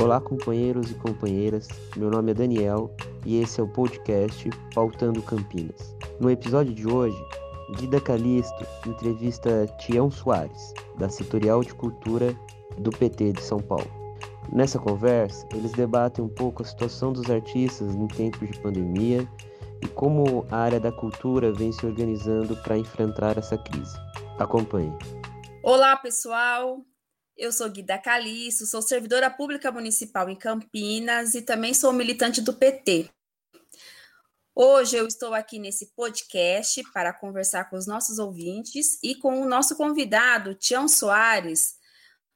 Olá, companheiros e companheiras. Meu nome é Daniel e esse é o podcast Pautando Campinas. No episódio de hoje, Guida Calisto entrevista Tião Soares, da Setorial de Cultura do PT de São Paulo. Nessa conversa, eles debatem um pouco a situação dos artistas em tempos de pandemia e como a área da cultura vem se organizando para enfrentar essa crise. Acompanhe. Olá, pessoal. Eu sou Guida Caliço, sou servidora pública municipal em Campinas e também sou militante do PT. Hoje eu estou aqui nesse podcast para conversar com os nossos ouvintes e com o nosso convidado, Tião Soares,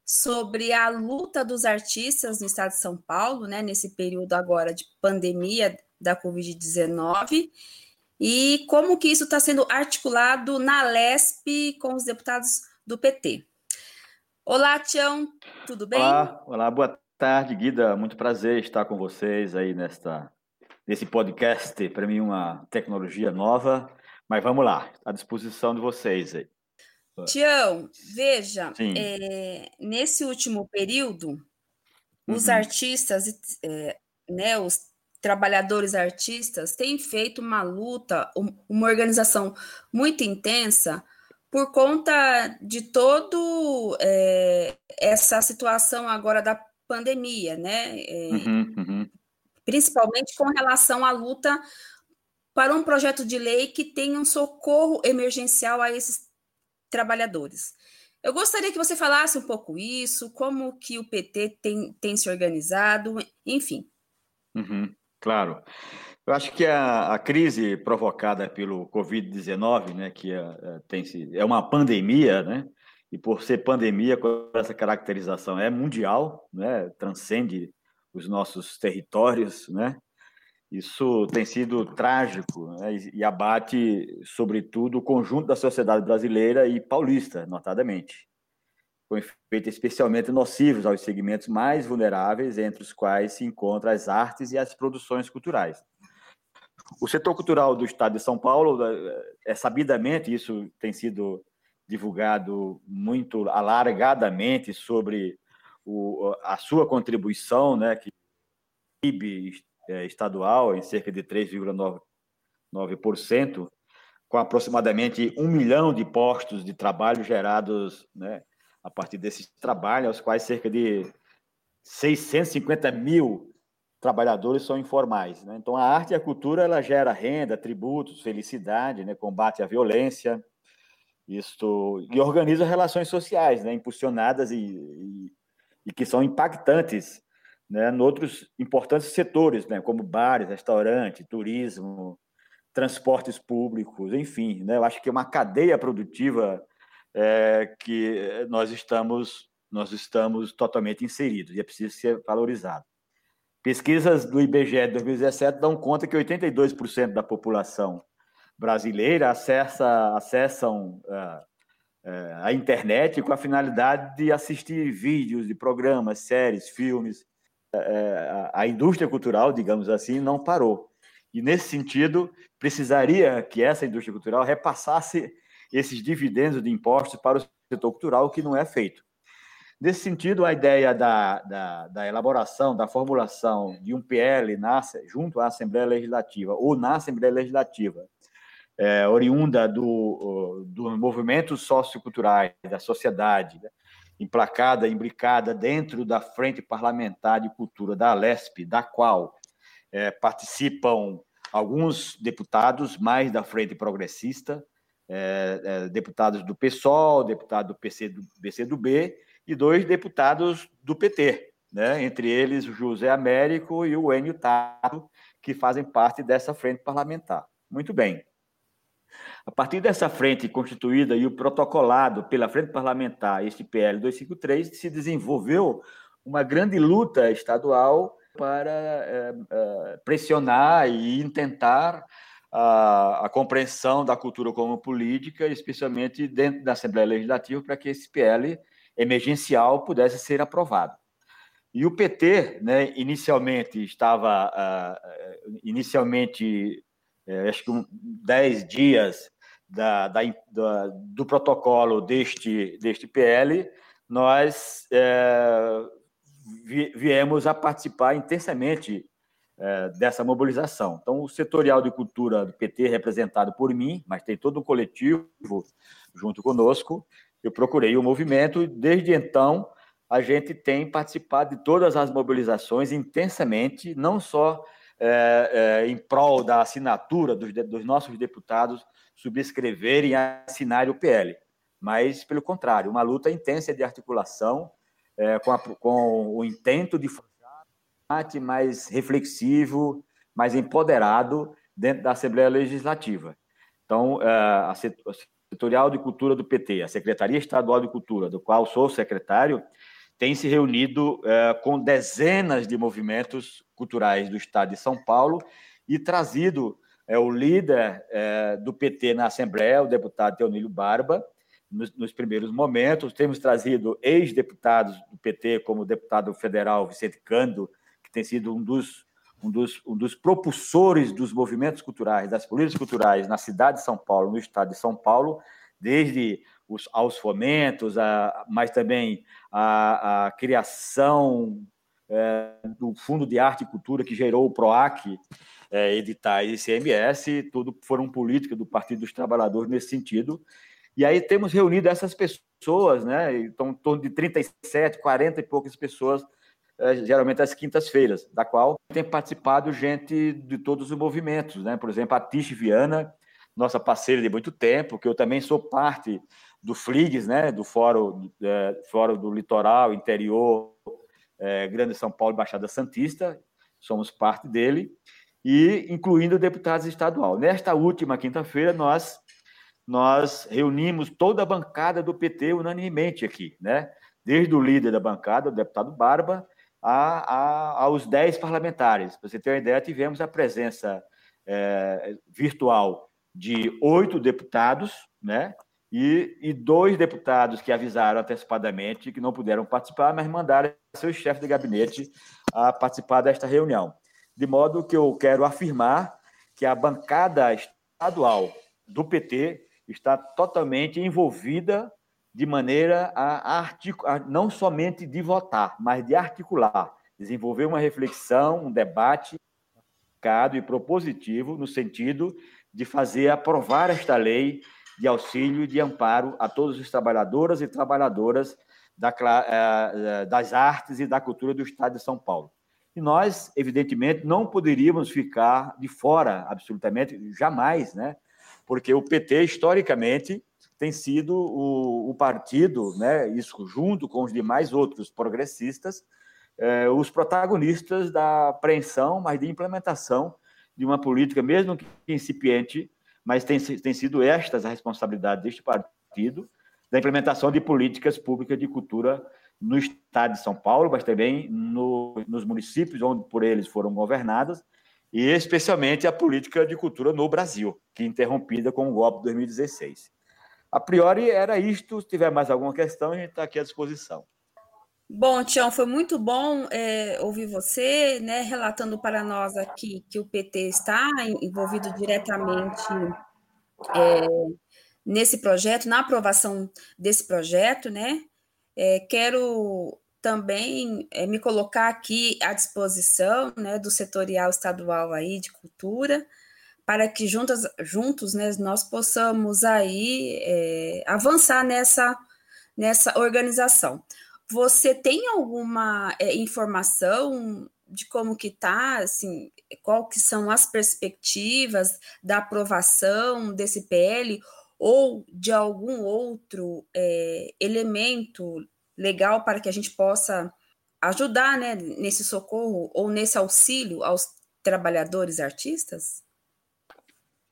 sobre a luta dos artistas no estado de São Paulo, né, nesse período agora de pandemia da Covid-19, e como que isso está sendo articulado na LESP com os deputados do PT. Olá, Tião, tudo bem? Olá, olá, boa tarde, Guida. Muito prazer estar com vocês aí nesta, nesse podcast. Para mim, uma tecnologia nova, mas vamos lá, à disposição de vocês aí. Tião, veja, é, nesse último período, os uhum. artistas, é, né, os trabalhadores artistas têm feito uma luta, uma organização muito intensa por conta de todo é, essa situação agora da pandemia, né? É, uhum, uhum. Principalmente com relação à luta para um projeto de lei que tenha um socorro emergencial a esses trabalhadores. Eu gostaria que você falasse um pouco isso, como que o PT tem, tem se organizado, enfim. Uhum, claro. Eu acho que a, a crise provocada pelo Covid-19, né, que é, tem é uma pandemia, né, e por ser pandemia com essa caracterização é mundial, né, transcende os nossos territórios, né, isso tem sido trágico né, e abate, sobretudo, o conjunto da sociedade brasileira e paulista, notadamente, com efeitos especialmente nocivos aos segmentos mais vulneráveis, entre os quais se encontram as artes e as produções culturais. O setor cultural do Estado de São Paulo, é sabidamente, isso tem sido divulgado muito alargadamente sobre o, a sua contribuição, né, que PIB é, estadual em cerca de 3,9%, com aproximadamente um milhão de postos de trabalho gerados né, a partir desse trabalho, aos quais cerca de 650 mil trabalhadores são informais. Né? Então, a arte e a cultura ela gera renda, tributos, felicidade, né? combate à violência, isto e organiza relações sociais, né? impulsionadas e, e, e que são impactantes né? em outros importantes setores, né? como bares, restaurantes, turismo, transportes públicos, enfim. Né? Eu acho que é uma cadeia produtiva é, que nós estamos nós estamos totalmente inseridos e é preciso ser valorizado. Pesquisas do IBGE de 2017 dão conta que 82% da população brasileira acessa, acessam uh, uh, a internet com a finalidade de assistir vídeos de programas, séries, filmes. Uh, a indústria cultural, digamos assim, não parou. E, nesse sentido, precisaria que essa indústria cultural repassasse esses dividendos de impostos para o setor cultural, o que não é feito. Nesse sentido, a ideia da, da, da, elaboração, da formulação de um PL nasce junto à Assembleia Legislativa ou na Assembleia Legislativa, é, oriunda do, do movimento socioculturais, da sociedade, né, emplacada, imbricada dentro da Frente Parlamentar de Cultura da Alesp, da qual é, participam alguns deputados mais da Frente Progressista, é, é deputados do PSOL, deputado do PC do, PCdoB, e dois deputados do PT, né? entre eles José Américo e o Enio Tato, que fazem parte dessa frente parlamentar. Muito bem. A partir dessa frente constituída e o protocolado pela frente parlamentar, este PL 253, se desenvolveu uma grande luta estadual para é, é, pressionar e intentar a, a, compreensão da cultura como política, especialmente dentro da Assembleia Legislativa, para que esse PL emergencial pudesse ser aprovado. E o PT, né, inicialmente estava, uh, inicialmente, uh, acho que um, dez dias da, da, da, do protocolo deste, deste PL, nós uh, viemos a participar intensamente é, dessa mobilização. Então, o setorial de cultura do PT, representado por mim, mas tem todo um coletivo junto conosco, eu procurei o movimento e, desde então, a gente tem participado de todas as mobilizações intensamente, não só é, é, em prol da assinatura dos, dos nossos deputados subscreverem e assinarem o PL, mas, pelo contrário, uma luta intensa de articulação é, com, a, com, o intento de fazer mais reflexivo, mais empoderado dentro da Assembleia Legislativa. Então, a Setorial de Cultura do PT, a Secretaria Estadual de Cultura, do qual sou secretário, tem se reunido é, com dezenas de movimentos culturais do Estado de São Paulo e trazido é, o líder é, do PT na Assembleia, o deputado Teonílio Barba, nos, nos primeiros momentos. Temos trazido ex-deputados do PT, como o deputado federal Vicente Cândido, que tem sido um dos, um, dos, um dos propulsores dos movimentos culturais, das políticas culturais na cidade de São Paulo, no estado de São Paulo, desde os, aos fomentos, a, mas também a, a criação é, do Fundo de Arte e Cultura que gerou o PROAC, é, editar e ICMS, tudo foram políticas do Partido dos Trabalhadores nesse sentido. E aí temos reunido essas pessoas, né? Então, em torno de 37, 40 e poucas pessoas, geralmente às quintas-feiras, da qual tem participado gente de todos os movimentos, né? Por exemplo, a Tish Viana, nossa parceira de muito tempo, que eu também sou parte do FLIGS, né? Do Fórum, é, Fórum do Litoral, Interior, é, Grande São Paulo e Baixada Santista, somos parte dele, e incluindo deputados estadual. Nesta última quinta-feira, nós nós reunimos toda a bancada do PT unanimemente aqui, né? Desde o líder da bancada, o deputado Barba, a, a, aos dez parlamentares. Para você ter uma ideia, tivemos a presença é, virtual de oito deputados, né? E, e, dois deputados que avisaram antecipadamente que não puderam participar, mas mandaram seu chefe de gabinete a participar desta reunião. De modo que eu quero afirmar que a bancada estadual do PT está totalmente envolvida de maneira a, articular, não somente de votar, mas de articular, desenvolver uma reflexão, um debate e propositivo no sentido de fazer aprovar esta lei de auxílio e de amparo a todos os trabalhadoras e trabalhadoras eh, eh, das artes e da cultura do Estado de São Paulo. E nós, evidentemente, não poderíamos ficar de fora, absolutamente, jamais, né? porque o PT, historicamente, tem sido o, o partido, né, isso junto com os demais outros progressistas, é, os protagonistas da apreensão, mas de implementação de uma política, mesmo que incipiente, mas tem, tem sido estas a responsabilidade deste partido, da implementação de políticas públicas de cultura no estado de São Paulo, mas também no, nos municípios onde por eles foram governadas, e especialmente a política de cultura no Brasil, que é interrompida com o golpe de 2016. A priori era isto. Se tiver mais alguma questão, a gente está aqui à disposição. Bom, Tião, foi muito bom é, ouvir você, né, relatando para nós aqui que o PT está envolvido diretamente é, nesse projeto, na aprovação desse projeto, né? É, quero também é, me colocar aqui à disposição né, do setorial estadual aí de cultura, para que juntas, juntos né, nós possamos aí é, avançar nessa, nessa organização. Você tem alguma é, informação de como que está, assim, qual que são as perspectivas da aprovação desse PL ou de algum outro é, elemento legal para que a gente possa ajudar né, nesse socorro ou nesse auxílio aos trabalhadores artistas?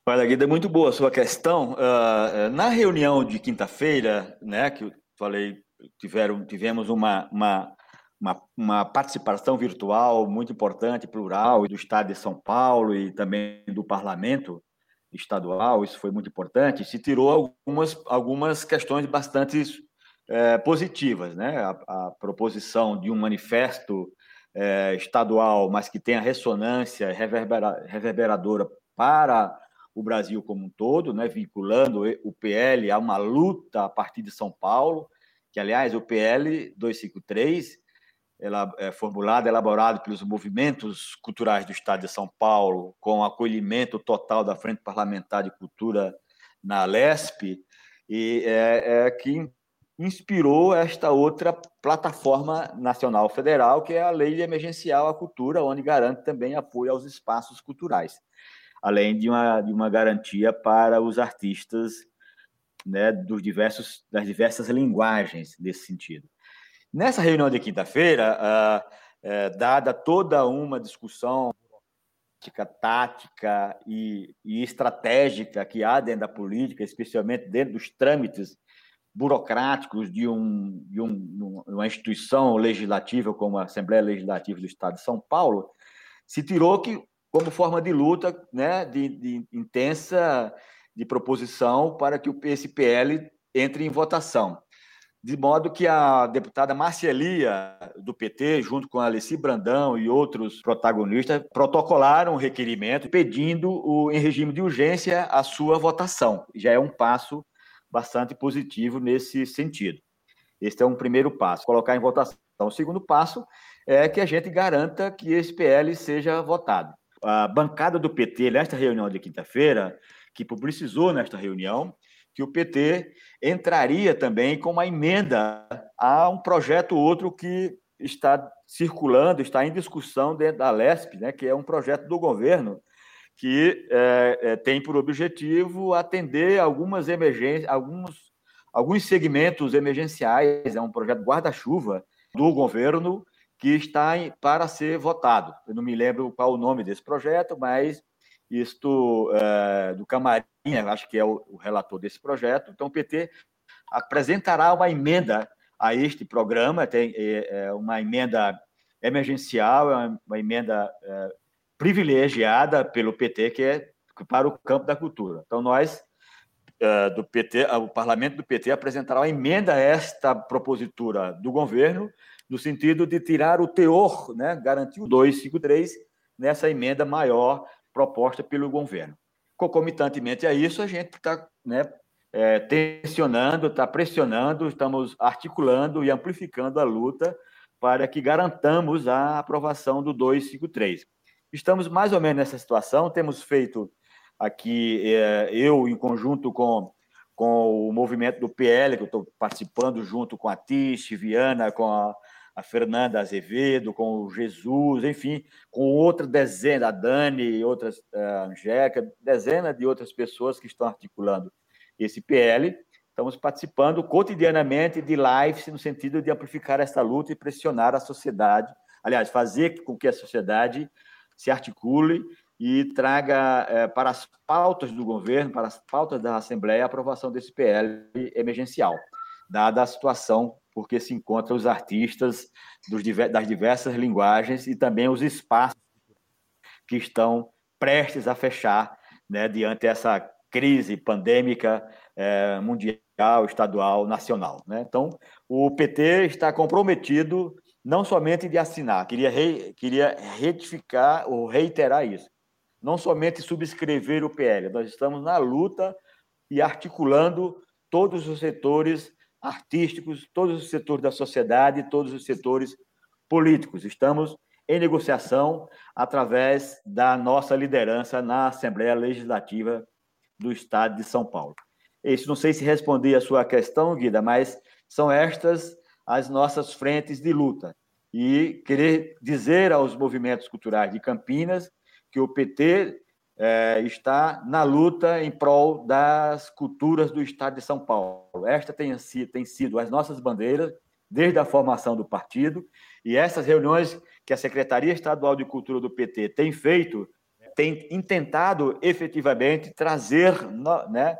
Olha, Guida, é muito boa a sua questão. Uh, na reunião de quinta-feira, né, que eu falei, tiveram, tivemos uma, uma, uma, uma, participação virtual muito importante, plural, do Estado de São Paulo e também do Parlamento estadual, isso foi muito importante. Se tirou algumas, algumas questões bastante é, positivas, né? A, a, proposição de um manifesto é, estadual, mas que tenha ressonância reverbera, reverberadora para o Brasil como um todo, né? Vinculando o PL a uma luta a partir de São Paulo, que aliás o PL 253 ela, é, formulado, elaborado pelos movimentos culturais do Estado de São Paulo, com acolhimento total da Frente Parlamentar de Cultura na LESP, e é, é que inspirou esta outra plataforma nacional federal, que é a Lei Emergencial à Cultura, onde garante também apoio aos espaços culturais, além de uma, de uma garantia para os artistas né, dos diversos, das diversas linguagens nesse sentido. Nessa reunião de quinta-feira, ah, é, dada toda uma discussão tática e, e, estratégica que há dentro da política, especialmente dentro dos trâmites burocráticos de, um, de um, uma instituição legislativa como a Assembleia Legislativa do Estado de São Paulo, se tirou que, como forma de luta né, de, de intensa de proposição para que o PSPL entre em votação. De modo que a deputada Marcelia, do PT, junto com a Alessi Brandão e outros protagonistas, protocolaram um requerimento pedindo, o, em regime de urgência, a sua votação. Já é um passo bastante positivo nesse sentido. Este é um primeiro passo, colocar em votação. O segundo passo é que a gente garanta que esse PL seja votado. A bancada do PT, nesta reunião de quinta-feira, que publicizou nesta reunião que o PT entraria também com uma emenda a um projeto outro que está circulando, está em discussão dentro da LESP, né, que é um projeto do governo que é, é, tem por objetivo atender algumas emergências, alguns, alguns segmentos emergenciais, é um projeto guarda-chuva do governo que está em, para ser votado. Eu não me lembro qual o nome desse projeto, mas isto é, do Camarim, acho que é o, o, relator desse projeto. Então, o PT apresentará uma emenda a este programa, tem é, é uma emenda emergencial, é uma, emenda é, privilegiada pelo PT, que é para o campo da cultura. Então, nós, é, do PT, o parlamento do PT apresentará uma emenda a esta propositura do governo, no sentido de tirar o teor, né, garantir o 253 nessa emenda maior proposta pelo governo. Concomitantemente a isso, a gente está né, é, tensionando, está pressionando, estamos articulando e amplificando a luta para que garantamos a aprovação do 253. Estamos mais ou menos nessa situação, temos feito aqui, é, eu em conjunto com, com o movimento do PL, que eu estou participando junto com a Tish, Viana, com a, a Fernanda Azevedo, com o Jesus, enfim, com outra dezena, a Dani outras, a Angélica, dezena de outras pessoas que estão articulando esse PL. Estamos participando cotidianamente de lives no sentido de amplificar essa luta e pressionar a sociedade, aliás, fazer com que a sociedade se articule e traga é, para as pautas do governo, para as pautas da Assembleia, a aprovação desse PL emergencial, dada a situação porque se encontram os artistas dos, das diversas linguagens e também os espaços que estão prestes a fechar né, diante essa crise pandêmica é, mundial, estadual, nacional. Né? Então, o PT está comprometido não somente de assinar, queria, re, queria retificar ou reiterar isso, não somente subscrever o PL, nós estamos na luta e articulando todos os setores artísticos, todos os setores da sociedade, todos os setores políticos. Estamos em negociação através da nossa liderança na Assembleia Legislativa do Estado de São Paulo. Isso não sei se respondi a sua questão, Guida, mas são estas as nossas frentes de luta. E querer dizer aos movimentos culturais de Campinas que o PT é, está na luta em prol das culturas do Estado de São Paulo. Esta tem, tem sido as nossas bandeiras desde a formação do partido, e essas reuniões que a Secretaria Estadual de Cultura do PT tem feito, tem intentado efetivamente trazer, né,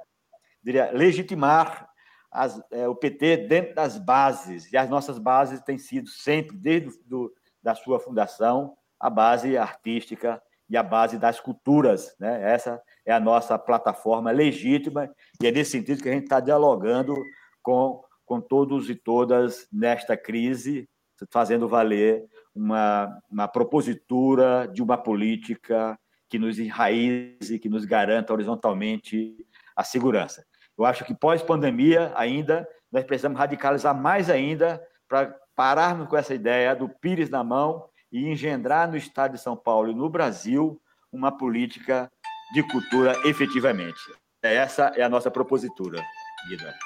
diria, legitimar as, é, o PT dentro das bases, e as nossas bases têm sido sempre, desde do, da sua fundação, a base artística e a base das culturas. Né? Essa é a nossa plataforma legítima e é nesse sentido que a gente está dialogando com, com todos e todas nesta crise, fazendo valer uma, uma propositura de uma política que nos enraize, que nos garanta horizontalmente a segurança. Eu acho que pós-pandemia ainda nós precisamos radicalizar mais ainda para pararmos com essa ideia do Pires na mão e engendrar no Estado de São Paulo e no Brasil uma política de cultura efetivamente. Essa é a nossa propositura, Guida.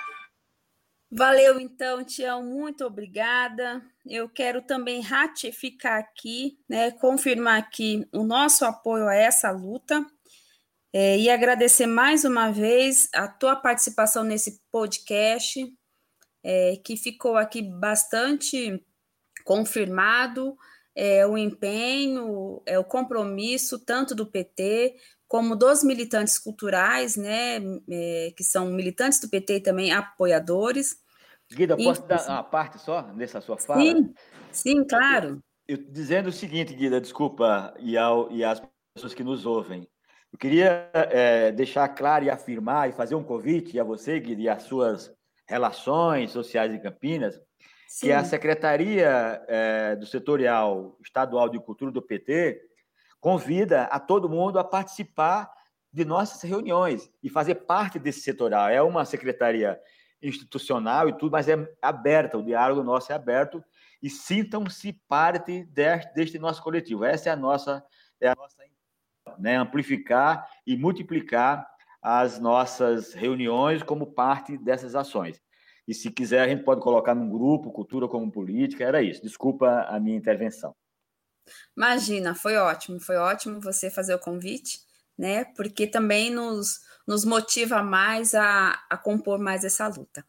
Valeu, então, Tião, muito obrigada. Eu quero também ratificar aqui, né, confirmar aqui o nosso apoio a essa luta é, e agradecer mais uma vez a tua participação nesse podcast, é, que ficou aqui bastante confirmado é, o empenho, é, o compromisso tanto do PT como dos militantes culturais, né, é, que são militantes do PT e também apoiadores. Guida, posso e, dar uma parte só nessa sua fala? Sim, sim, claro. Eu, eu, dizendo o seguinte, Guida, desculpa, e, ao, e às pessoas que nos ouvem, eu queria é, deixar claro e afirmar e fazer um convite a você, Guida, e às suas relações sociais em Campinas, Sim. que a Secretaria é, do Setorial Estadual de Cultura do PT convida a todo mundo a participar de nossas reuniões e fazer parte desse setorial. É uma secretaria institucional e tudo, mas é aberta, o diálogo nosso é aberto e sintam-se parte deste, deste, nosso coletivo. Essa é a nossa, é a nossa né? amplificar e multiplicar as nossas reuniões como parte dessas ações. E se quiser, a gente pode colocar num grupo, cultura como política, era isso. Desculpa a minha intervenção. Imagina, foi ótimo, foi ótimo você fazer o convite, né? Porque também nos, nos motiva mais a, a compor mais essa luta.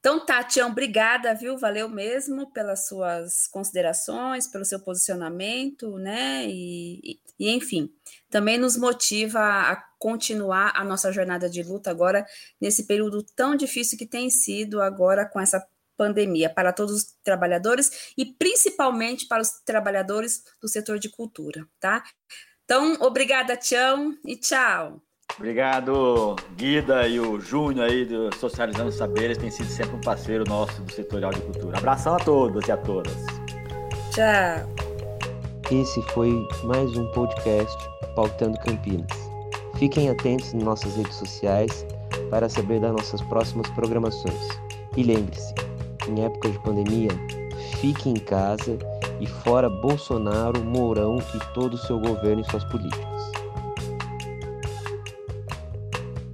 Então, Tatião, obrigada, viu? Valeu mesmo pelas suas considerações, pelo seu posicionamento, né? E, e, e, enfim, também nos motiva a continuar a nossa jornada de luta agora, nesse período tão difícil que tem sido agora com essa pandemia, para todos os trabalhadores e principalmente para os trabalhadores do setor de cultura, tá? Então, obrigada, Tião, e tchau. Obrigado, Guida e o Júnior aí do Socializando Saberes, tem sido sempre um parceiro nosso do Setorial de Cultura. Abração a todos e a todas. Tchau. Esse foi mais um podcast Pautando Campinas. Fiquem atentos em nossas redes sociais para saber das nossas próximas programações. E lembre-se, em época de pandemia, fique em casa e fora Bolsonaro, Mourão e todo o seu governo e suas políticas.